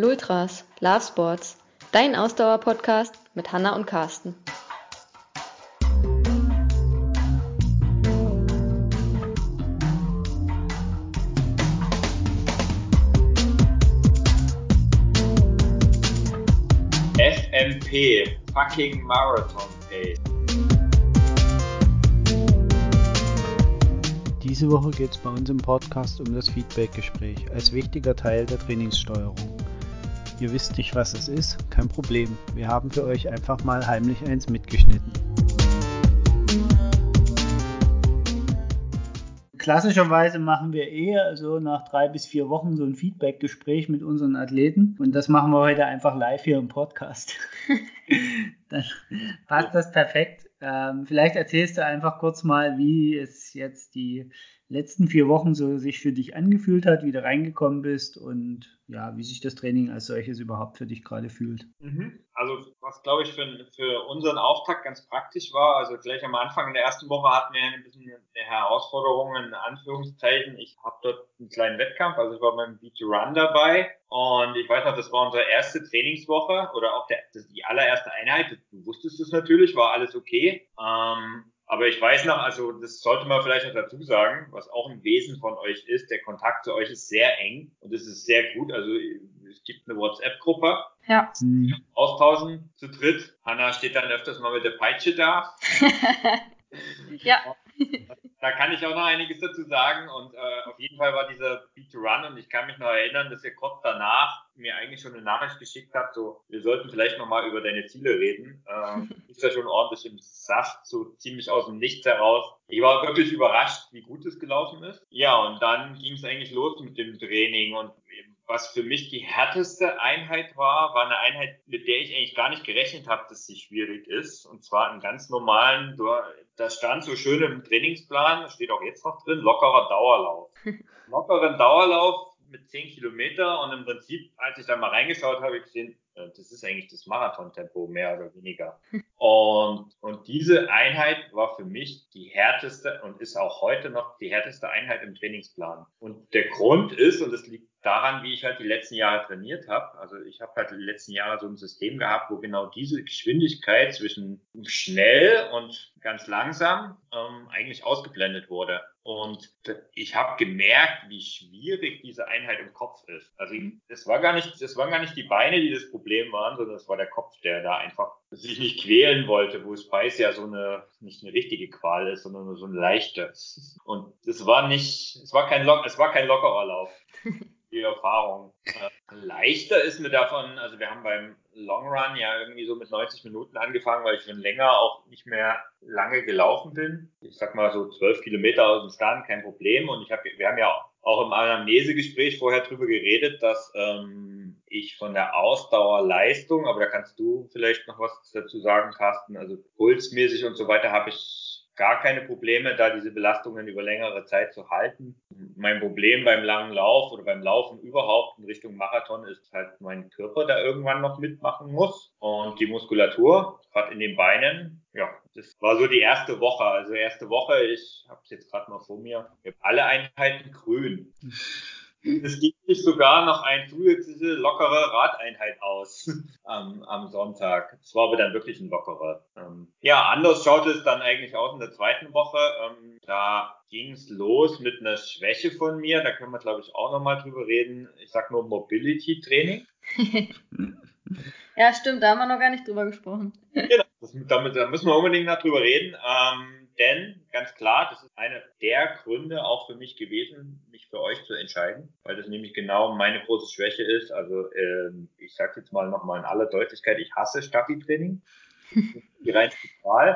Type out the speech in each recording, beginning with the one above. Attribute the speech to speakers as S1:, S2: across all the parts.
S1: Lultras, Love Sports, dein Ausdauer-Podcast mit Hanna und Carsten.
S2: FMP, fucking Marathon Pace.
S3: Diese Woche geht es bei uns im Podcast um das Feedback-Gespräch als wichtiger Teil der Trainingssteuerung. Ihr wisst nicht, was es ist? Kein Problem. Wir haben für euch einfach mal heimlich eins mitgeschnitten. Klassischerweise machen wir eher so nach drei bis vier Wochen so ein Feedback-Gespräch mit unseren Athleten und das machen wir heute einfach live hier im Podcast. Dann passt das perfekt. Ähm, vielleicht erzählst du einfach kurz mal, wie es jetzt die letzten vier Wochen so sich für dich angefühlt hat, wie du reingekommen bist und ja, wie sich das Training als solches überhaupt für dich gerade fühlt.
S2: Mhm. Also was glaube ich für, für unseren Auftakt ganz praktisch war, also gleich am Anfang in der ersten Woche hatten wir ein bisschen eine Herausforderung in Anführungszeichen. Ich habe dort einen kleinen Wettkampf, also ich war beim Beat Run dabei und ich weiß noch, das war unsere erste Trainingswoche oder auch der, die allererste Einheit. Du wusstest es natürlich, war alles okay. Ähm, aber ich weiß noch, also das sollte man vielleicht noch dazu sagen, was auch ein Wesen von euch ist, der Kontakt zu euch ist sehr eng und es ist sehr gut. Also es gibt eine WhatsApp-Gruppe.
S1: Ja.
S2: Austauschen zu dritt. Hanna steht dann öfters mal mit der Peitsche da.
S1: ja.
S2: Da kann ich auch noch einiges dazu sagen und äh, auf jeden Fall war dieser Beat to Run und ich kann mich noch erinnern, dass ihr kurz danach mir eigentlich schon eine Nachricht geschickt habt, so, wir sollten vielleicht nochmal über deine Ziele reden. Äh, ist ja schon ordentlich im Saft, so ziemlich aus dem Nichts heraus. Ich war wirklich überrascht, wie gut es gelaufen ist. Ja, und dann ging es eigentlich los mit dem Training und was für mich die härteste Einheit war, war eine Einheit, mit der ich eigentlich gar nicht gerechnet habe, dass sie schwierig ist. Und zwar einen ganz normalen, da stand so schön im Trainingsplan, das steht auch jetzt noch drin, lockerer Dauerlauf. Lockeren Dauerlauf mit 10 Kilometer und im Prinzip, als ich da mal reingeschaut habe, habe ich gesehen, das ist eigentlich das Marathontempo, mehr oder weniger. Und, und diese Einheit war für mich die härteste und ist auch heute noch die härteste Einheit im Trainingsplan. Und der Grund ist, und das liegt daran, wie ich halt die letzten Jahre trainiert habe. Also ich habe halt die letzten Jahre so ein System gehabt, wo genau diese Geschwindigkeit zwischen schnell und ganz langsam ähm, eigentlich ausgeblendet wurde. Und ich habe gemerkt, wie schwierig diese Einheit im Kopf ist. Also es war gar nicht, es waren gar nicht die Beine, die das Problem waren, sondern es war der Kopf, der da einfach sich nicht quälen wollte, wo Spice ja so eine nicht eine richtige Qual ist, sondern nur so ein leichter. Und es war nicht, es war kein Lock, es war kein lockerer Lauf. Die Erfahrung. Äh, leichter ist mir davon, also wir haben beim Long Run ja irgendwie so mit 90 Minuten angefangen, weil ich schon länger auch nicht mehr lange gelaufen bin. Ich sag mal so 12 Kilometer aus dem Stand, kein Problem. Und ich habe, wir haben ja auch im Anamnesegespräch vorher drüber geredet, dass ähm, ich von der Ausdauerleistung, aber da kannst du vielleicht noch was dazu sagen, Carsten, also pulsmäßig und so weiter habe ich gar keine Probleme, da diese Belastungen über längere Zeit zu halten. Mein Problem beim langen Lauf oder beim Laufen überhaupt in Richtung Marathon ist halt mein Körper, der irgendwann noch mitmachen muss und die Muskulatur, gerade in den Beinen. Ja, das war so die erste Woche. Also erste Woche, ich habe es jetzt gerade mal vor mir, ich habe alle Einheiten grün. Es gibt sich sogar noch eine zusätzliche lockere Radeinheit aus am, am Sonntag. Es war aber dann wirklich ein lockerer. Ähm, ja, anders schaute es dann eigentlich aus in der zweiten Woche. Ähm, da ging es los mit einer Schwäche von mir. Da können wir, glaube ich, auch nochmal drüber reden. Ich sag nur Mobility Training.
S1: ja, stimmt, da haben wir noch gar nicht drüber gesprochen.
S2: genau, das, damit, da müssen wir unbedingt noch drüber reden. Ähm, denn ganz klar, das ist einer der Gründe auch für mich gewesen, mich für euch zu entscheiden, weil das nämlich genau meine große Schwäche ist. Also ähm, ich sage jetzt mal nochmal in aller Deutlichkeit, ich hasse Staffi-Training. Die rein.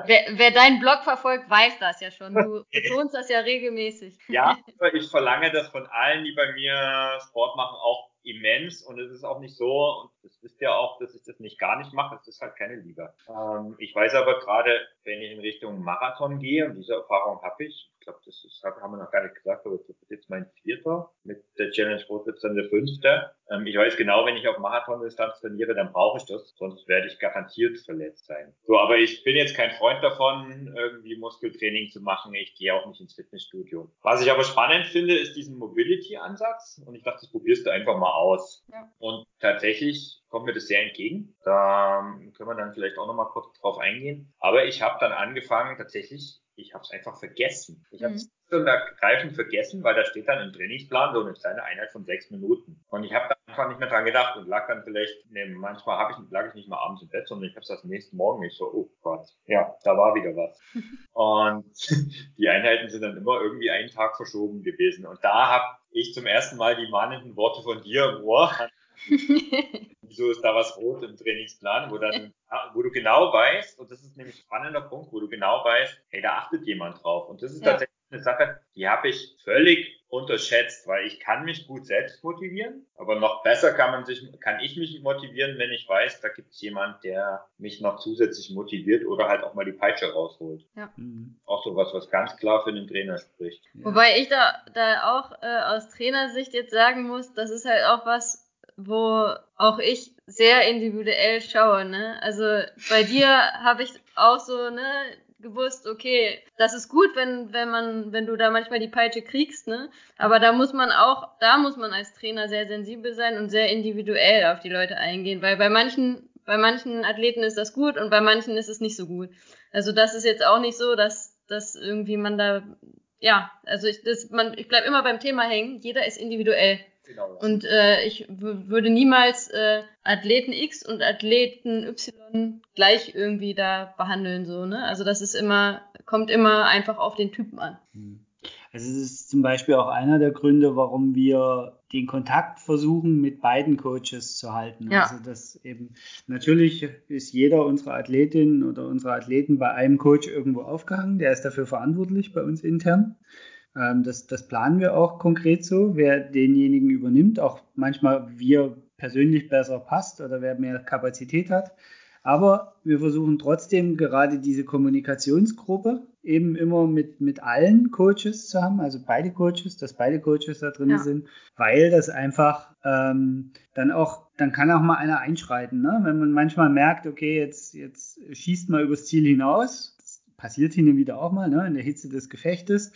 S1: Wer, wer deinen Blog verfolgt, weiß das ja schon. Du betonst das ja regelmäßig.
S2: Ja, ich verlange das von allen, die bei mir Sport machen, auch immens und es ist auch nicht so, und das wisst ihr auch, dass ich das nicht gar nicht mache, es ist halt keine Liebe. Ähm, ich weiß aber gerade, wenn ich in Richtung Marathon gehe, und diese Erfahrung habe ich, glaube, das ist, haben wir noch gar nicht gesagt, aber das ist jetzt mein vierter. Mit der Challenge Rot wird dann der fünfte. Ähm, ich weiß genau, wenn ich auf Marathondistanz trainiere, dann brauche ich das, sonst werde ich garantiert verletzt sein. So, aber ich bin jetzt kein Freund davon, irgendwie Muskeltraining zu machen. Ich gehe auch nicht ins Fitnessstudio. Was ich aber spannend finde, ist diesen Mobility-Ansatz. Und ich dachte, das probierst du einfach mal aus. Ja. Und tatsächlich kommt mir das sehr entgegen. Da können wir dann vielleicht auch nochmal kurz drauf eingehen. Aber ich habe dann angefangen, tatsächlich ich habe es einfach vergessen. Ich habe es mhm. ergreifend vergessen, weil da steht dann im Trainingsplan so eine kleine Einheit von sechs Minuten. Und ich habe da einfach nicht mehr dran gedacht und lag dann vielleicht, ne, manchmal habe ich, lag ich nicht mal abends im Bett, sondern ich habe es das nächsten Morgen nicht so, oh Gott, ja, da war wieder was. und die Einheiten sind dann immer irgendwie einen Tag verschoben gewesen. Und da habe ich zum ersten Mal die mahnenden Worte von dir Ohr. Wieso ist da was rot im Trainingsplan, wo dann, wo du genau weißt, und das ist nämlich ein spannender Punkt, wo du genau weißt, hey, da achtet jemand drauf. Und das ist ja. tatsächlich eine Sache, die habe ich völlig unterschätzt, weil ich kann mich gut selbst motivieren, aber noch besser kann man sich, kann ich mich motivieren, wenn ich weiß, da gibt es jemand, der mich noch zusätzlich motiviert oder halt auch mal die Peitsche rausholt. Ja. Mhm. Auch so was, was ganz klar für den Trainer spricht.
S1: Ja. Wobei ich da, da auch äh, aus Trainersicht jetzt sagen muss, das ist halt auch was, wo auch ich sehr individuell schaue. Ne? Also bei dir habe ich auch so ne, gewusst, okay, das ist gut, wenn, wenn man, wenn du da manchmal die Peitsche kriegst, ne? Aber da muss man auch, da muss man als Trainer sehr sensibel sein und sehr individuell auf die Leute eingehen, weil bei manchen, bei manchen Athleten ist das gut und bei manchen ist es nicht so gut. Also das ist jetzt auch nicht so, dass, dass irgendwie man da, ja, also ich, das, man, ich bleib immer beim Thema hängen. Jeder ist individuell. Genau, ja. Und äh, ich würde niemals äh, Athleten X und Athleten Y gleich irgendwie da behandeln, so, ne? Also das ist immer, kommt immer einfach auf den Typen an.
S3: Hm. Also es ist zum Beispiel auch einer der Gründe, warum wir den Kontakt versuchen, mit beiden Coaches zu halten. Ja. Also das eben, natürlich ist jeder unserer Athletinnen oder unserer Athleten bei einem Coach irgendwo aufgehangen, der ist dafür verantwortlich bei uns intern. Ähm, das, das planen wir auch konkret so, wer denjenigen übernimmt, auch manchmal wir persönlich besser passt oder wer mehr Kapazität hat. Aber wir versuchen trotzdem gerade diese Kommunikationsgruppe eben immer mit, mit allen Coaches zu haben, also beide Coaches, dass beide Coaches da drin ja. sind, weil das einfach ähm, dann auch, dann kann auch mal einer einschreiten, ne? wenn man manchmal merkt, okay, jetzt, jetzt schießt mal übers Ziel hinaus, das passiert hin und wieder auch mal, ne? in der Hitze des Gefechtes,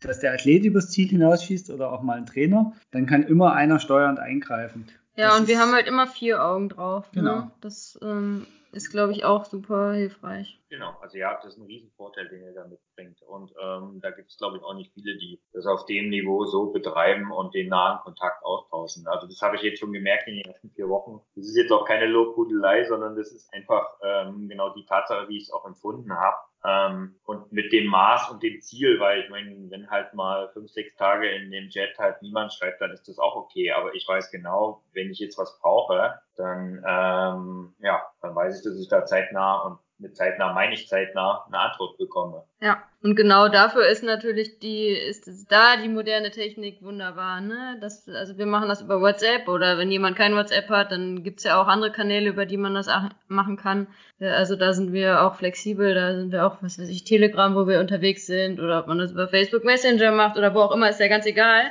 S3: dass der Athlet übers Ziel hinausschießt oder auch mal ein Trainer, dann kann immer einer steuernd eingreifen.
S1: Ja, das und wir haben halt immer vier Augen drauf. Ne? Genau. Ne? Das ähm, ist, glaube ich, auch super hilfreich.
S2: Genau, also ja, das ist ein Riesenvorteil, den ihr da mitbringt. Und ähm, da gibt es, glaube ich, auch nicht viele, die das auf dem Niveau so betreiben und den nahen Kontakt austauschen. Also das habe ich jetzt schon gemerkt in den ersten vier Wochen. Das ist jetzt auch keine Lobhudelei, sondern das ist einfach ähm, genau die Tatsache, wie ich es auch empfunden habe. Ähm, und mit dem Maß und dem Ziel, weil ich meine, wenn halt mal fünf, sechs Tage in dem Jet halt niemand schreibt, dann ist das auch okay. Aber ich weiß genau, wenn ich jetzt was brauche, dann ähm, ja, dann weiß ich, dass ich da zeitnah und mit zeitnah meine ich zeitnah eine Antwort bekomme.
S1: Ja, und genau dafür ist natürlich die, ist da die moderne Technik wunderbar, ne? Das, also wir machen das über WhatsApp oder wenn jemand kein WhatsApp hat, dann gibt's ja auch andere Kanäle, über die man das machen kann. Also da sind wir auch flexibel, da sind wir auch, was weiß ich, Telegram, wo wir unterwegs sind, oder ob man das über Facebook Messenger macht oder wo auch immer, ist ja ganz egal.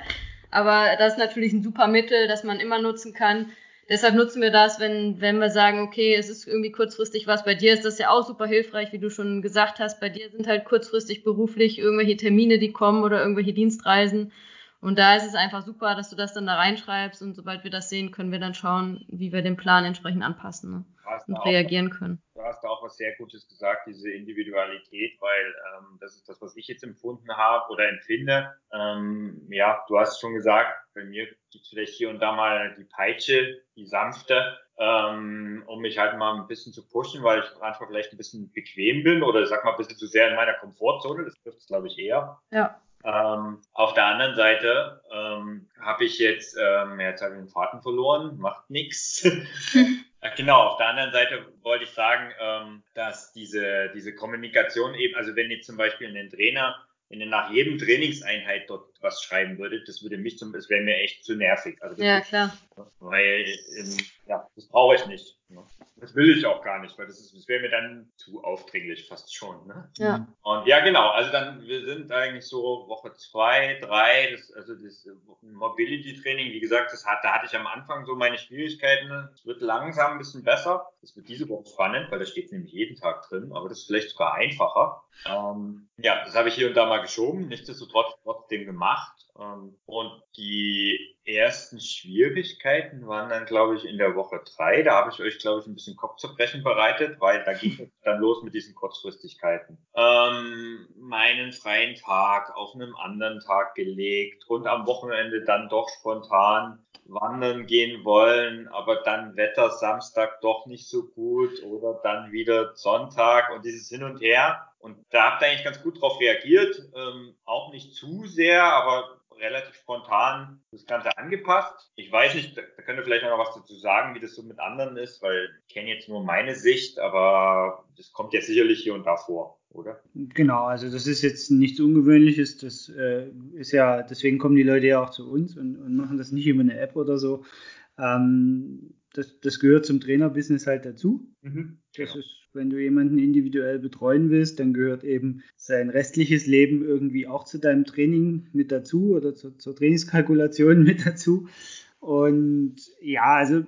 S1: Aber das ist natürlich ein super Mittel, das man immer nutzen kann Deshalb nutzen wir das, wenn, wenn wir sagen, okay, es ist irgendwie kurzfristig was. Bei dir ist das ja auch super hilfreich, wie du schon gesagt hast. Bei dir sind halt kurzfristig beruflich irgendwelche Termine, die kommen oder irgendwelche Dienstreisen. Und da ist es einfach super, dass du das dann da reinschreibst und sobald wir das sehen, können wir dann schauen, wie wir den Plan entsprechend anpassen ne? und reagieren können.
S2: Was sehr Gutes gesagt, diese Individualität, weil ähm, das ist das, was ich jetzt empfunden habe oder empfinde. Ähm, ja, du hast schon gesagt, bei mir gibt es vielleicht hier und da mal die Peitsche, die sanfte, ähm, um mich halt mal ein bisschen zu pushen, weil ich einfach vielleicht ein bisschen bequem bin oder sag mal ein bisschen zu sehr in meiner Komfortzone. Das trifft es, glaube ich, eher. Ja. Ähm, auf der anderen Seite ähm, habe ich jetzt, ähm, jetzt habe ich den Faden verloren, macht nix. genau, auf der anderen Seite wollte ich sagen, ähm, dass diese, diese Kommunikation eben, also wenn jetzt zum Beispiel ein Trainer wenn ihr nach jedem Trainingseinheit dort was schreiben würdet, das würde mich zum, das wäre mir echt zu nervig.
S1: Also ja, klar.
S2: Weil, ähm, ja, das brauche ich nicht. Ne? Das will ich auch gar nicht, weil das, das wäre mir dann zu aufdringlich fast schon. Ne?
S1: Ja.
S2: Und ja, genau. Also dann, wir sind eigentlich so Woche zwei, drei, das, also das Mobility Training, wie gesagt, das hat, da hatte ich am Anfang so meine Schwierigkeiten. Es wird langsam ein bisschen besser. Das wird diese Woche spannend, weil da steht nämlich jeden Tag drin, aber das ist vielleicht sogar einfacher. Ähm, ja, das habe ich hier und da mal geschoben, nichtsdestotrotz trotzdem gemacht. Ähm, und die ersten Schwierigkeiten waren dann, glaube ich, in der Woche drei. Da habe ich euch, glaube ich, ein bisschen Kopfzerbrechen bereitet, weil da ging es dann los mit diesen Kurzfristigkeiten. Ähm, meinen freien Tag auf einem anderen Tag gelegt und am Wochenende dann doch spontan wandern gehen wollen, aber dann Wetter Samstag doch nicht so gut oder dann wieder Sonntag und dieses Hin und Her. Und da habt ihr eigentlich ganz gut drauf reagiert, ähm, auch nicht zu sehr, aber relativ spontan das Ganze angepasst. Ich weiß nicht, da, da könnt ihr vielleicht noch was dazu sagen, wie das so mit anderen ist, weil ich kenne jetzt nur meine Sicht, aber das kommt ja sicherlich hier und da vor, oder?
S3: Genau, also das ist jetzt nichts Ungewöhnliches. Das äh, ist ja, deswegen kommen die Leute ja auch zu uns und, und machen das nicht über eine App oder so. Ähm, das, das gehört zum Trainerbusiness halt dazu. Mhm. Das genau. ist, wenn du jemanden individuell betreuen willst, dann gehört eben sein restliches Leben irgendwie auch zu deinem Training mit dazu oder zu, zur Trainingskalkulation mit dazu. Und ja, also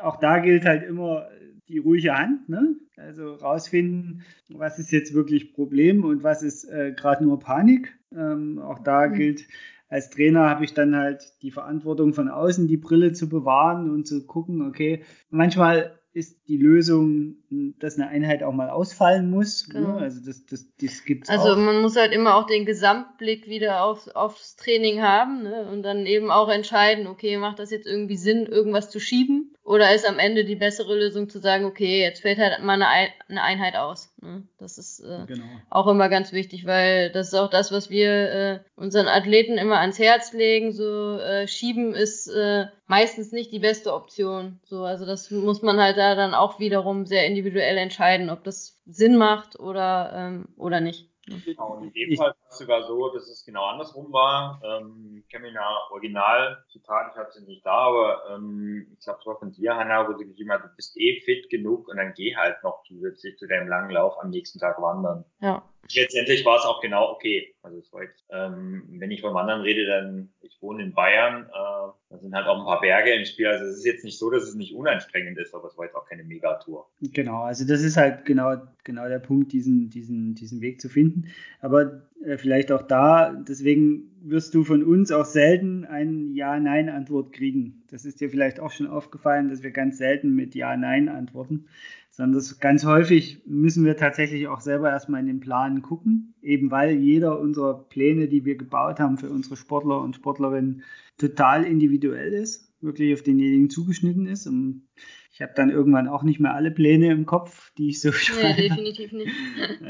S3: auch da gilt halt immer die ruhige Hand, ne? Also rausfinden, was ist jetzt wirklich Problem und was ist äh, gerade nur Panik. Ähm, auch da mhm. gilt, als Trainer habe ich dann halt die Verantwortung von außen, die Brille zu bewahren und zu gucken, okay, manchmal ist die Lösung, dass eine Einheit auch mal ausfallen muss. Ne? Genau. Ne? Also das, das, das gibt's
S1: Also
S3: auch.
S1: man muss halt immer auch den Gesamtblick wieder auf, aufs Training haben ne? und dann eben auch entscheiden, okay, macht das jetzt irgendwie Sinn, irgendwas zu schieben? Oder ist am Ende die bessere Lösung zu sagen, okay, jetzt fällt halt mal eine, Einheit aus. Ne? Das ist äh, genau. auch immer ganz wichtig, weil das ist auch das, was wir äh, unseren Athleten immer ans Herz legen. So äh, schieben ist äh, meistens nicht die beste Option. So, also das muss man halt da dann auch wiederum sehr individuell entscheiden, ob das Sinn macht oder ähm, oder nicht.
S2: Genau, und in dem Fall war es sogar so, dass es genau andersrum war. Ähm, ich kenne mich ja original, Zitat, ich habe sie nicht da, aber ähm, ich glaube, es war von dir, Hanna, wo du geschrieben hast, du bist eh fit genug und dann geh halt noch zusätzlich zu deinem langen Lauf am nächsten Tag wandern.
S1: Ja.
S2: Letztendlich war es auch genau okay. Also es war jetzt, ähm, wenn ich vom Wandern rede, dann, ich wohne in Bayern, äh, da sind halt auch ein paar Berge im Spiel. Also es ist jetzt nicht so, dass es nicht unanstrengend ist, aber es war jetzt auch keine Megatour.
S3: Genau, also das ist halt genau, genau der Punkt, diesen, diesen, diesen Weg zu finden. Aber äh, vielleicht auch da, deswegen wirst du von uns auch selten eine Ja-Nein-Antwort kriegen. Das ist dir vielleicht auch schon aufgefallen, dass wir ganz selten mit Ja-Nein antworten sondern das ganz häufig müssen wir tatsächlich auch selber erstmal in den Plan gucken, eben weil jeder unserer Pläne, die wir gebaut haben für unsere Sportler und Sportlerinnen, total individuell ist, wirklich auf denjenigen zugeschnitten ist. Und ich habe dann irgendwann auch nicht mehr alle Pläne im Kopf, die ich so
S1: schreibe. Nee, definitiv nicht.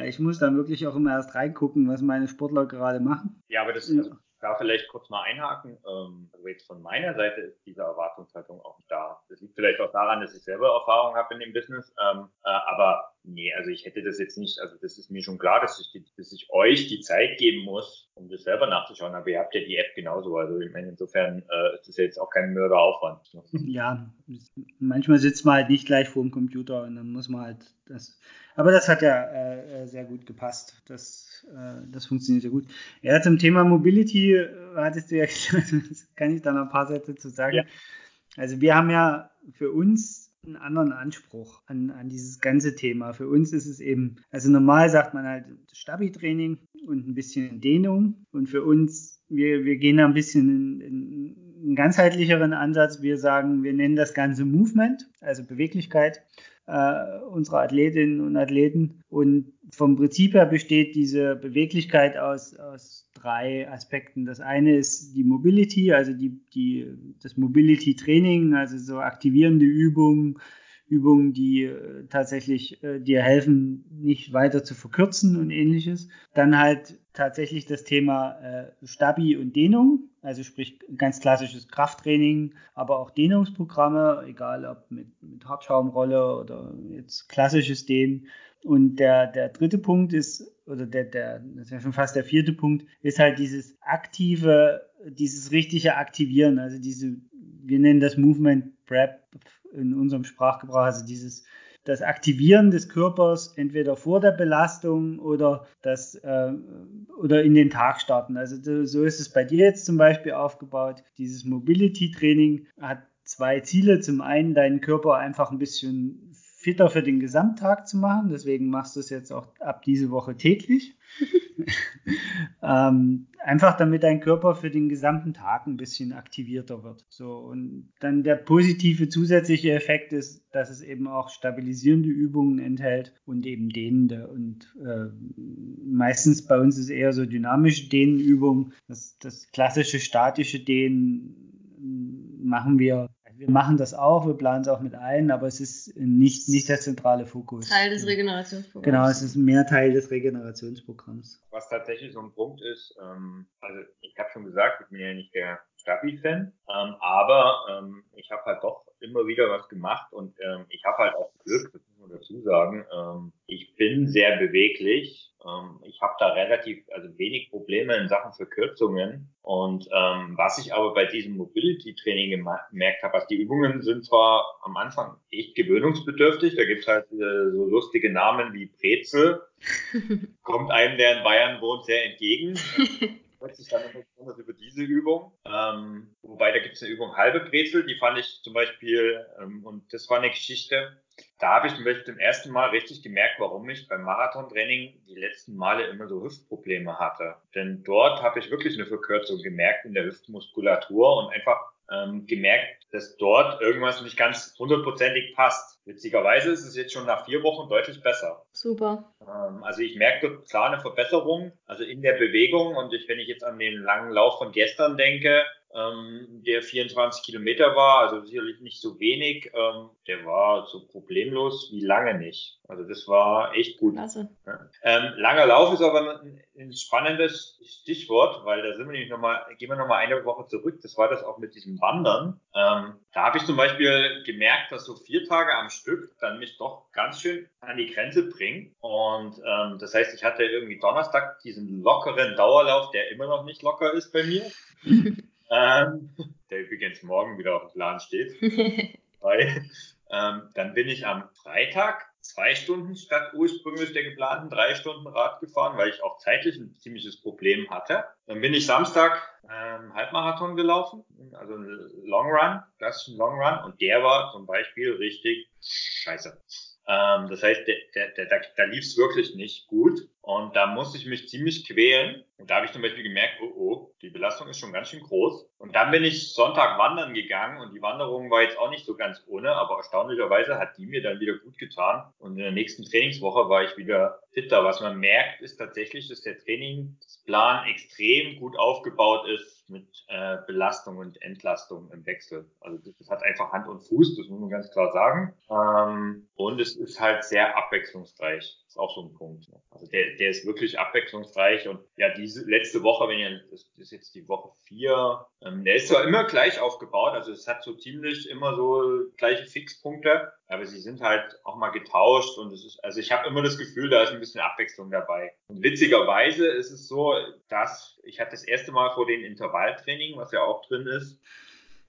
S3: Ich muss dann wirklich auch immer erst reingucken, was meine Sportler gerade machen.
S2: Ja, aber das, also, da vielleicht kurz mal einhaken. Ähm, also jetzt von meiner Seite ist diese Erwartungshaltung auch da. Das liegt vielleicht auch daran, dass ich selber Erfahrung habe in dem Business. Ähm, äh, aber nee, also ich hätte das jetzt nicht, also das ist mir schon klar, dass ich, die, dass ich euch die Zeit geben muss, um das selber nachzuschauen. Aber ihr habt ja die App genauso. Also ich meine, insofern äh, ist das jetzt auch kein Mörderaufwand.
S3: Ja, manchmal sitzt man halt nicht gleich vor dem Computer und dann muss man halt das. Aber das hat ja äh, äh sehr gut gepasst. Das äh, das funktioniert sehr gut. Ja, zum Thema Mobility äh, hattest du ja gesagt, kann ich da noch ein paar Sätze zu sagen. Ja. Also wir haben ja für uns einen anderen Anspruch an, an dieses ganze Thema. Für uns ist es eben, also normal sagt man halt Stabi-Training und ein bisschen Dehnung. Und für uns, wir, wir gehen da ein bisschen in, in einen ganzheitlicheren Ansatz. Wir sagen, wir nennen das Ganze Movement, also Beweglichkeit äh, unserer Athletinnen und Athleten. Und vom Prinzip her besteht diese Beweglichkeit aus, aus drei Aspekten. Das eine ist die Mobility, also die, die, das Mobility-Training, also so aktivierende Übungen, Übungen, die äh, tatsächlich äh, dir helfen, nicht weiter zu verkürzen und ähnliches. Dann halt tatsächlich das Thema äh, Stabi und Dehnung, also sprich ganz klassisches Krafttraining, aber auch Dehnungsprogramme, egal ob mit, mit Hartschaumrolle oder jetzt klassisches Dehnen. Und der, der dritte Punkt ist, oder der, der, das ist ja schon fast der vierte Punkt, ist halt dieses aktive, dieses richtige Aktivieren, also diese, wir nennen das Movement Prep in unserem Sprachgebrauch, also dieses das Aktivieren des Körpers entweder vor der Belastung oder, das, äh, oder in den Tag starten. Also so ist es bei dir jetzt zum Beispiel aufgebaut. Dieses Mobility-Training hat zwei Ziele. Zum einen deinen Körper einfach ein bisschen fitter für den Gesamttag zu machen. Deswegen machst du es jetzt auch ab diese Woche täglich. ähm, einfach damit dein Körper für den gesamten Tag ein bisschen aktivierter wird. So und dann der positive zusätzliche Effekt ist, dass es eben auch stabilisierende Übungen enthält und eben dehnende. Und äh, meistens bei uns ist eher so dynamische Dehnenübungen. Das, das klassische statische Dehnen machen wir wir machen das auch, wir planen es auch mit ein, aber es ist nicht, nicht der zentrale Fokus.
S1: Teil des Regenerationsprogramms.
S3: Genau, es ist mehr Teil des Regenerationsprogramms.
S2: Was tatsächlich so ein Punkt ist, ähm, also ich habe schon gesagt, ich bin ja nicht der Stabi-Fan, ähm, aber ähm, ich habe halt doch immer wieder was gemacht und ähm, ich habe halt auch Glück, das muss man dazu sagen. Ähm, ich bin sehr beweglich. Ähm, ich habe da relativ, also wenig Probleme in Sachen Verkürzungen. Und ähm, was ich aber bei diesem Mobility-Training gemerkt habe, also die Übungen sind zwar am Anfang echt gewöhnungsbedürftig, da gibt's halt äh, so lustige Namen wie Brezel, kommt einem, der in Bayern wohnt, sehr entgegen. immer besonders über diese Übung. Ähm, wobei da gibt es eine Übung halbe Brezel, die fand ich zum Beispiel, ähm, und das war eine Geschichte, da habe ich zum Beispiel zum ersten Mal richtig gemerkt, warum ich beim Marathontraining die letzten Male immer so Hüftprobleme hatte. Denn dort habe ich wirklich eine Verkürzung gemerkt in der Hüftmuskulatur und einfach ähm, gemerkt, dass dort irgendwas nicht ganz hundertprozentig passt. Witzigerweise ist es jetzt schon nach vier Wochen deutlich besser.
S1: Super.
S2: Ähm, also ich merke dort klar eine Verbesserung, also in der Bewegung und ich, wenn ich jetzt an den langen Lauf von gestern denke, ähm, der 24 Kilometer war, also sicherlich nicht so wenig. Ähm, der war so problemlos wie lange nicht. Also das war echt gut.
S1: Klasse.
S2: Ja. Ähm, langer Lauf ist aber ein, ein, spannendes Stichwort, weil da sind wir nämlich nochmal, gehen wir nochmal eine Woche zurück. Das war das auch mit diesem Wandern. Ähm, da habe ich zum Beispiel gemerkt, dass so vier Tage am Stück dann mich doch ganz schön an die Grenze bringen. Und ähm, das heißt, ich hatte irgendwie Donnerstag diesen lockeren Dauerlauf, der immer noch nicht locker ist bei mir. ähm, der übrigens morgen wieder auf dem Plan steht. Weil, ähm, dann bin ich am Freitag zwei Stunden statt ursprünglich der geplanten drei Stunden Rad gefahren, weil ich auch zeitlich ein ziemliches Problem hatte. Dann bin ich Samstag ähm, Halbmarathon gelaufen, also ein Long Run, klassischen Long Run, und der war zum Beispiel richtig scheiße. Ähm, das heißt, der, der, der, da, da lief es wirklich nicht gut. Und da musste ich mich ziemlich quälen. Und da habe ich zum Beispiel gemerkt, oh, oh, die Belastung ist schon ganz schön groß. Und dann bin ich Sonntag wandern gegangen und die Wanderung war jetzt auch nicht so ganz ohne, aber erstaunlicherweise hat die mir dann wieder gut getan. Und in der nächsten Trainingswoche war ich wieder fitter. Was man merkt, ist tatsächlich, dass der Trainingsplan extrem gut aufgebaut ist mit äh, Belastung und Entlastung im Wechsel. Also das, hat einfach Hand und Fuß, das muss man ganz klar sagen. Ähm, und es ist halt sehr abwechslungsreich. Das ist auch so ein Punkt. Also der, der ist wirklich abwechslungsreich und ja, diese letzte Woche, wenn ihr, das ist jetzt die Woche vier, ähm, der ist zwar immer gleich aufgebaut, also es hat so ziemlich immer so gleiche Fixpunkte, aber sie sind halt auch mal getauscht und es ist, also ich habe immer das Gefühl, da ist ein bisschen Abwechslung dabei. Und witzigerweise ist es so, dass ich hatte das erste Mal vor den Intervalltraining, was ja auch drin ist,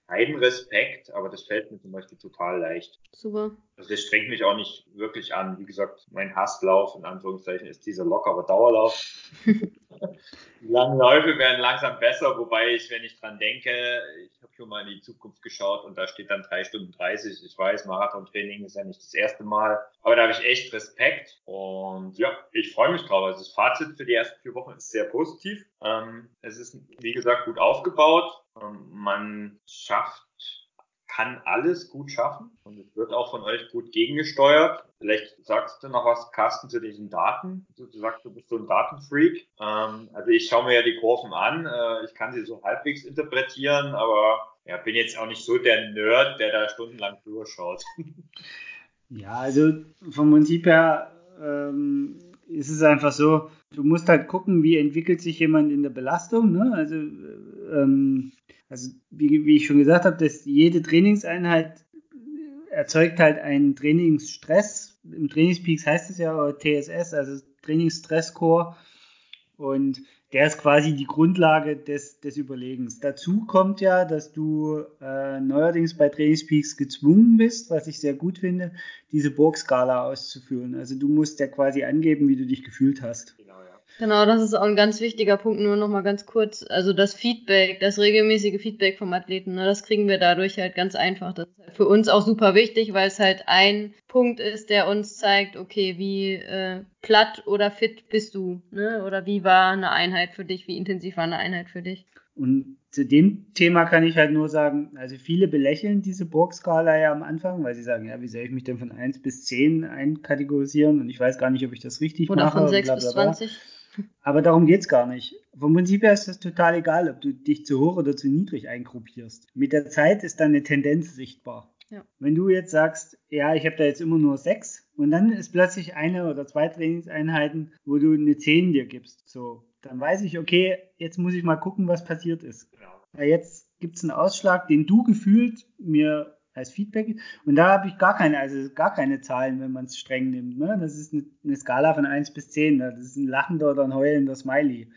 S2: keinen Respekt, aber das fällt mir zum Beispiel total leicht.
S1: Super.
S2: Also das strengt mich auch nicht wirklich an. Wie gesagt, mein Hasslauf in Anführungszeichen ist dieser lockere Dauerlauf. die langen Läufe werden langsam besser, wobei ich, wenn ich dran denke, ich habe schon mal in die Zukunft geschaut und da steht dann drei Stunden 30. Ich weiß, Marathontraining ist ja nicht das erste Mal, aber da habe ich echt Respekt und ja, ich freue mich drauf. Also das Fazit für die ersten vier Wochen ist sehr positiv. Ähm, es ist, wie gesagt, gut aufgebaut. Ähm, man schafft kann alles gut schaffen und es wird auch von euch gut gegengesteuert. Vielleicht sagst du noch was, Carsten, zu diesen Daten. Du, sagst, du bist so ein Datenfreak. Ähm, also ich schaue mir ja die Kurven an. Äh, ich kann sie so halbwegs interpretieren, aber ja, bin jetzt auch nicht so der Nerd, der da stundenlang drüber schaut.
S3: Ja, also vom Prinzip her ähm, ist es einfach so, du musst halt gucken, wie entwickelt sich jemand in der Belastung. Ne? Also ähm, also wie, wie ich schon gesagt habe, dass jede Trainingseinheit erzeugt halt einen Trainingsstress. Im Trainingspeaks heißt es ja TSS, also Trainingsstressscore. Und der ist quasi die Grundlage des, des Überlegens. Dazu kommt ja, dass du äh, neuerdings bei Trainingspeaks gezwungen bist, was ich sehr gut finde, diese Burgskala auszuführen. Also du musst ja quasi angeben, wie du dich gefühlt hast.
S2: Genau,
S1: das ist auch ein ganz wichtiger Punkt, nur nochmal ganz kurz. Also das Feedback, das regelmäßige Feedback vom Athleten, ne, das kriegen wir dadurch halt ganz einfach. Das ist halt für uns auch super wichtig, weil es halt ein Punkt ist, der uns zeigt, okay, wie äh, platt oder fit bist du, ne? Oder wie war eine Einheit für dich, wie intensiv war eine Einheit für dich.
S3: Und zu dem Thema kann ich halt nur sagen, also viele belächeln diese Burgskala ja am Anfang, weil sie sagen, ja, wie soll ich mich denn von 1 bis 10 einkategorisieren und ich weiß gar nicht, ob ich das richtig
S1: Oder
S3: mache.
S1: von 6
S3: bla,
S1: bis
S3: bla, bla.
S1: 20.
S3: Aber darum geht's gar nicht. Vom Prinzip her ist das total egal, ob du dich zu hoch oder zu niedrig eingruppierst. Mit der Zeit ist dann eine Tendenz sichtbar.
S1: Ja.
S3: Wenn du jetzt sagst, ja, ich habe da jetzt immer nur sechs und dann ist plötzlich eine oder zwei Trainingseinheiten, wo du eine 10 dir gibst, so, dann weiß ich, okay, jetzt muss ich mal gucken, was passiert ist.
S2: Genau.
S3: Weil jetzt gibt's einen Ausschlag, den du gefühlt mir als Feedback und da habe ich gar keine, also gar keine Zahlen, wenn man es streng nimmt. Ne? Das ist eine, eine Skala von 1 bis 10. Das ist ein lachender oder ein heulender Smiley,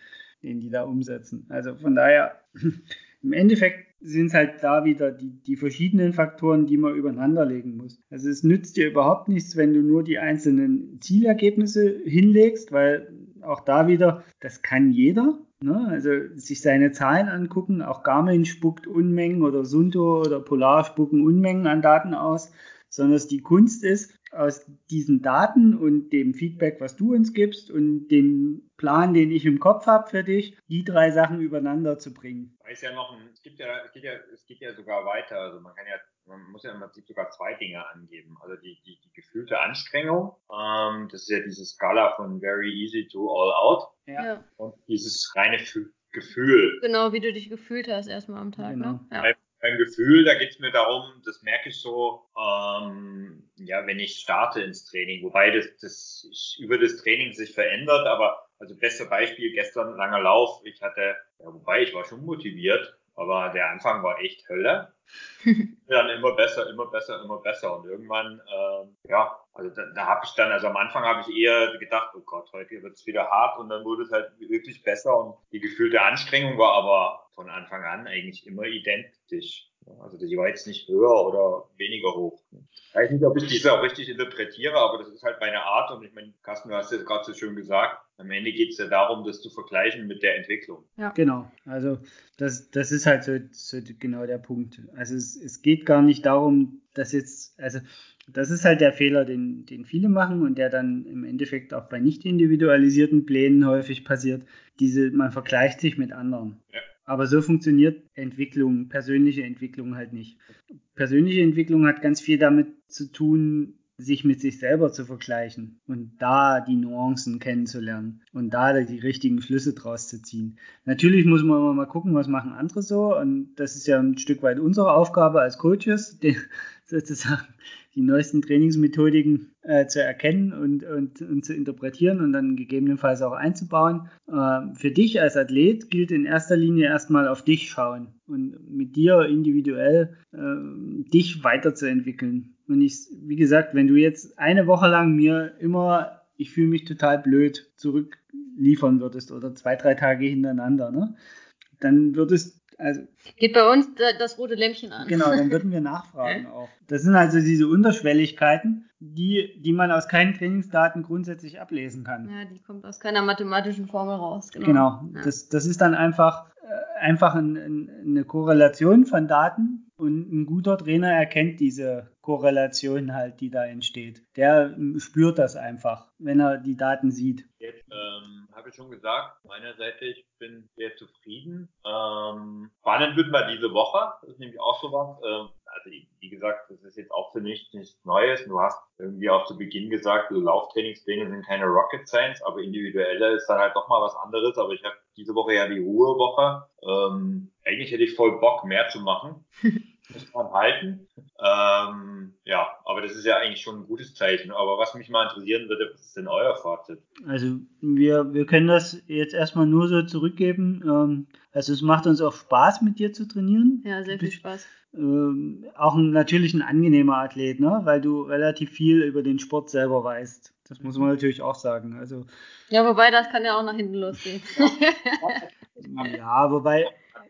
S3: den die da umsetzen. Also von daher, im Endeffekt sind es halt da wieder die, die verschiedenen Faktoren, die man übereinander legen muss. Also es nützt dir überhaupt nichts, wenn du nur die einzelnen Zielergebnisse hinlegst, weil auch da wieder, das kann jeder. Ne? Also sich seine Zahlen angucken, auch Garmin spuckt Unmengen oder Sunto oder Polar spucken Unmengen an Daten aus, sondern es die Kunst ist, aus diesen Daten und dem Feedback, was du uns gibst und dem Plan, den ich im Kopf habe für dich, die drei Sachen übereinander zu bringen.
S2: Ist ja noch ein, es gibt ja, es geht ja, es geht ja sogar weiter. Also man kann ja, man muss ja im Prinzip sogar zwei Dinge angeben. Also die, die, die gefühlte Anstrengung, ähm, das ist ja diese Skala von very easy to all out
S3: Ja.
S1: Ja.
S2: und dieses reine Fü- Gefühl.
S1: Genau, wie du dich gefühlt hast erstmal am Tag.
S3: Genau.
S1: Ne? Ja.
S2: Beim, Gefühl, da geht's mir darum, das merke ich so, ähm, ja, wenn ich starte ins Training, wobei das, das über das Training sich verändert, aber also beste Beispiel, gestern langer Lauf, ich hatte, ja, wobei ich war schon motiviert, aber der Anfang war echt Hölle. dann immer besser, immer besser, immer besser. Und irgendwann, ähm, ja, also da, da habe ich dann, also am Anfang habe ich eher gedacht, oh Gott, heute wird's wieder hart und dann wurde es halt wirklich besser und die gefühlte Anstrengung war aber von Anfang an eigentlich immer identisch. Also die war jetzt nicht höher oder weniger hoch. Ich weiß nicht, ob ich diese auch richtig interpretiere, aber das ist halt meine Art und ich meine, Carsten, du hast es gerade so schön gesagt, am Ende geht es ja darum, das zu vergleichen mit der Entwicklung.
S3: Genau, also das, das ist halt so, so genau der Punkt. Also es, es geht gar nicht darum, dass jetzt, also das ist halt der Fehler, den, den viele machen und der dann im Endeffekt auch bei nicht individualisierten Plänen häufig passiert. Diese, man vergleicht sich mit anderen.
S2: Ja.
S3: Aber so funktioniert Entwicklung, persönliche Entwicklung halt nicht. Persönliche Entwicklung hat ganz viel damit zu tun, sich mit sich selber zu vergleichen und da die Nuancen kennenzulernen und da die richtigen Schlüsse draus zu ziehen. Natürlich muss man immer mal gucken, was machen andere so und das ist ja ein Stück weit unsere Aufgabe als Coaches, sozusagen die neuesten Trainingsmethodiken äh, zu erkennen und, und, und zu interpretieren und dann gegebenenfalls auch einzubauen. Äh, für dich als Athlet gilt in erster Linie erstmal auf dich schauen und mit dir individuell äh, dich weiterzuentwickeln. Und ich, wie gesagt, wenn du jetzt eine Woche lang mir immer, ich fühle mich total blöd, zurückliefern würdest oder zwei, drei Tage hintereinander, ne? dann würdest, also
S1: Geht bei uns da- das rote Lämpchen an.
S3: Genau, dann würden wir nachfragen auch. Das sind also diese Unterschwelligkeiten, die, die man aus keinen Trainingsdaten grundsätzlich ablesen kann.
S1: Ja, die kommt aus keiner mathematischen Formel raus. Genau.
S3: Genau,
S1: Ja.
S3: das, das ist dann einfach, äh, einfach ein, ein, eine Korrelation von Daten und ein guter Trainer erkennt diese Korrelation halt, die da entsteht. Der ähm, spürt das einfach, wenn er die Daten sieht.
S2: Jetzt ähm, habe ich schon gesagt, meiner Seite, ich bin sehr zufrieden. Ähm, spannend wird mal diese Woche, das ist nämlich auch sowas. Ähm, also wie gesagt, das ist jetzt auch für mich nichts Neues. Du hast irgendwie auch zu Beginn gesagt, so Lauftrainingspläne sind keine Rocket Science, aber individuelle ist dann halt doch mal was anderes. Aber ich habe diese Woche ja die Ruhewoche. Ähm, eigentlich hätte ich voll Bock, mehr zu machen. Muss man halten. Ähm, ja, aber das ist ja eigentlich schon ein gutes Zeichen. Aber was mich mal interessieren würde, was ist denn euer Fazit?
S3: Also wir, wir können das jetzt erstmal nur so zurückgeben. Ähm, also es macht uns auch Spaß, mit dir zu trainieren.
S1: Ja, sehr viel Spaß.
S3: ähm, auch ein, natürlich ein angenehmer Athlet, ne? weil du relativ viel über den Sport selber weißt. Das muss man natürlich auch sagen. Also,
S1: ja, wobei das kann ja auch nach hinten losgehen.
S3: ja, wobei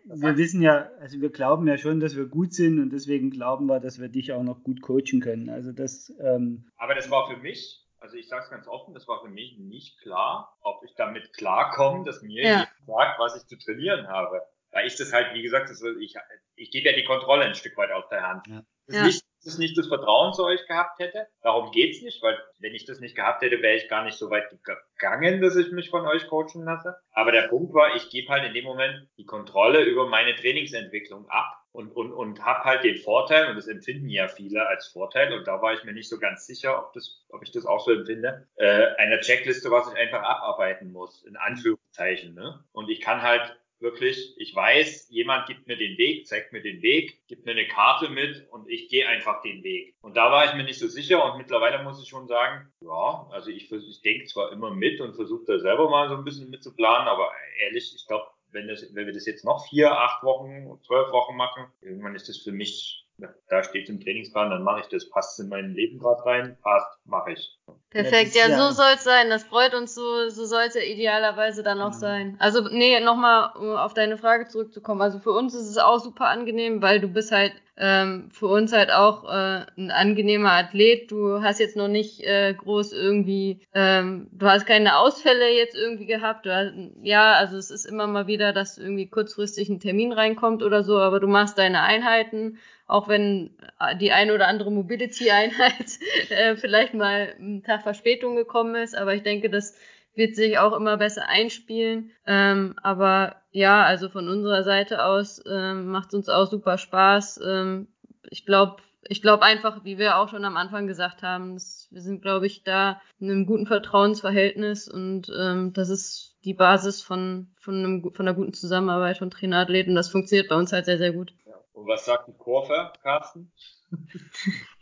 S3: wir wissen ja, also wir glauben ja schon, dass wir gut sind und deswegen glauben wir, dass wir dich auch noch gut coachen können. Also das. Ähm,
S2: Aber das war für mich, also ich sage es ganz offen, das war für mich nicht klar, ob ich damit klarkomme, dass mir ja. jemand sagt, was ich zu trainieren habe. Weil ich das halt, wie gesagt, das, ich, ich gebe ja die Kontrolle ein Stück weit aus der Hand. Ja. Das ja. nicht ich nicht das Vertrauen zu euch gehabt hätte. Darum geht's nicht, weil wenn ich das nicht gehabt hätte, wäre ich gar nicht so weit gegangen, dass ich mich von euch coachen lasse. Aber der Punkt war, ich gebe halt in dem Moment die Kontrolle über meine Trainingsentwicklung ab und, und, und habe halt den Vorteil, und das empfinden ja viele als Vorteil, und da war ich mir nicht so ganz sicher, ob, das, ob ich das auch so empfinde, äh, eine Checkliste, was ich einfach abarbeiten muss, in Anführungszeichen. Ne? Und ich kann halt wirklich, ich weiß, jemand gibt mir den Weg, zeigt mir den Weg, gibt mir eine Karte mit und ich gehe einfach den Weg. Und da war ich mir nicht so sicher und mittlerweile muss ich schon sagen, ja, also ich, ich denke zwar immer mit und versuche da selber mal so ein bisschen mitzuplanen, aber ehrlich, ich glaube, wenn, wenn wir das jetzt noch vier, acht Wochen, zwölf Wochen machen, irgendwann ist das für mich da steht im Trainingsplan, dann mache ich das. Passt in mein Leben gerade rein? Passt, mache ich.
S1: Perfekt, ja, ja, so soll es sein. Das freut uns so, so soll es ja idealerweise dann auch ja. sein. Also, nee, nochmal, um auf deine Frage zurückzukommen. Also für uns ist es auch super angenehm, weil du bist halt ähm, für uns halt auch äh, ein angenehmer Athlet. Du hast jetzt noch nicht äh, groß irgendwie, ähm, du hast keine Ausfälle jetzt irgendwie gehabt. Du hast, ja, also es ist immer mal wieder, dass irgendwie kurzfristig ein Termin reinkommt oder so, aber du machst deine Einheiten auch wenn die eine oder andere Mobility-Einheit äh, vielleicht mal einen Tag Verspätung gekommen ist, aber ich denke, das wird sich auch immer besser einspielen. Ähm, aber ja, also von unserer Seite aus ähm, macht es uns auch super Spaß. Ähm, ich glaube, ich glaube einfach, wie wir auch schon am Anfang gesagt haben, dass wir sind, glaube ich, da in einem guten Vertrauensverhältnis und ähm, das ist die Basis von, von, einem, von einer guten Zusammenarbeit von Trainerathleten. Das funktioniert bei uns halt sehr, sehr gut.
S2: Und was sagt die Kurve, Carsten?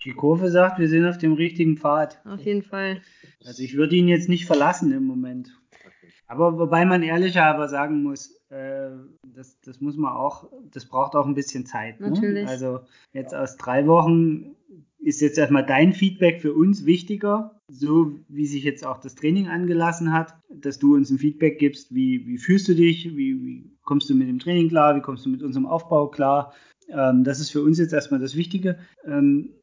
S3: Die Kurve sagt, wir sind auf dem richtigen Pfad.
S1: Auf jeden Fall.
S3: Also ich würde ihn jetzt nicht verlassen im Moment. Aber wobei man ehrlicher aber sagen muss, äh, das, das muss man auch, das braucht auch ein bisschen Zeit.
S1: Ne? Natürlich.
S3: Also jetzt aus drei Wochen ist jetzt erstmal dein Feedback für uns wichtiger, so wie sich jetzt auch das Training angelassen hat, dass du uns ein Feedback gibst, wie, wie fühlst du dich, wie, wie kommst du mit dem Training klar, wie kommst du mit unserem Aufbau klar, das ist für uns jetzt erstmal das Wichtige.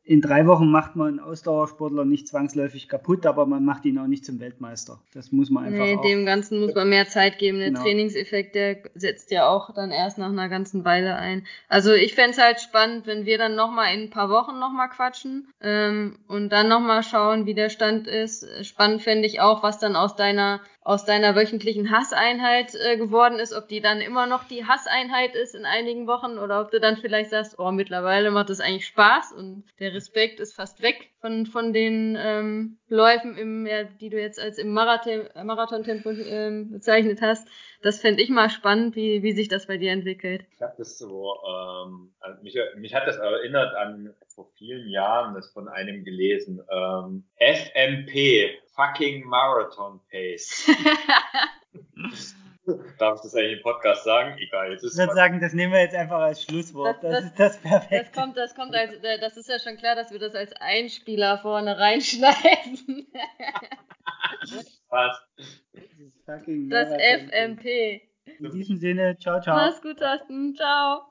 S3: In drei Wochen macht man einen Ausdauersportler nicht zwangsläufig kaputt, aber man macht ihn auch nicht zum Weltmeister. Das muss man einfach. Nee,
S1: dem Ganzen muss man mehr Zeit geben. Der genau. Trainingseffekt, der setzt ja auch dann erst nach einer ganzen Weile ein. Also ich fände es halt spannend, wenn wir dann nochmal in ein paar Wochen nochmal quatschen ähm, und dann nochmal schauen, wie der Stand ist. Spannend fände ich auch, was dann aus deiner aus deiner wöchentlichen Hasseinheit äh, geworden ist, ob die dann immer noch die Hasseinheit ist in einigen Wochen oder ob du dann vielleicht sagst, oh, mittlerweile macht das eigentlich Spaß und der Respekt ist fast weg von, von den ähm, Läufen, im, ja, die du jetzt als im Marathon, Marathon-Tempo ähm, bezeichnet hast. Das fände ich mal spannend, wie, wie sich das bei dir entwickelt.
S2: Ich habe das so, ähm, also mich, mich hat das erinnert an vor vielen Jahren das von einem gelesen. Ähm, FMP, fucking Marathon Pace. Darf ich das eigentlich im Podcast sagen? Egal, jetzt ist
S3: Ich würde sagen, das nehmen wir jetzt einfach als Schlusswort. Das, das, das ist das perfekt.
S1: Das kommt, das kommt als, äh, das ist ja schon klar, dass wir das als Einspieler vorne reinschneiden.
S2: Passt.
S1: Das, das FMP.
S3: In diesem Sinne, ciao, ciao.
S1: Mach's gut, Thorsten. Ciao.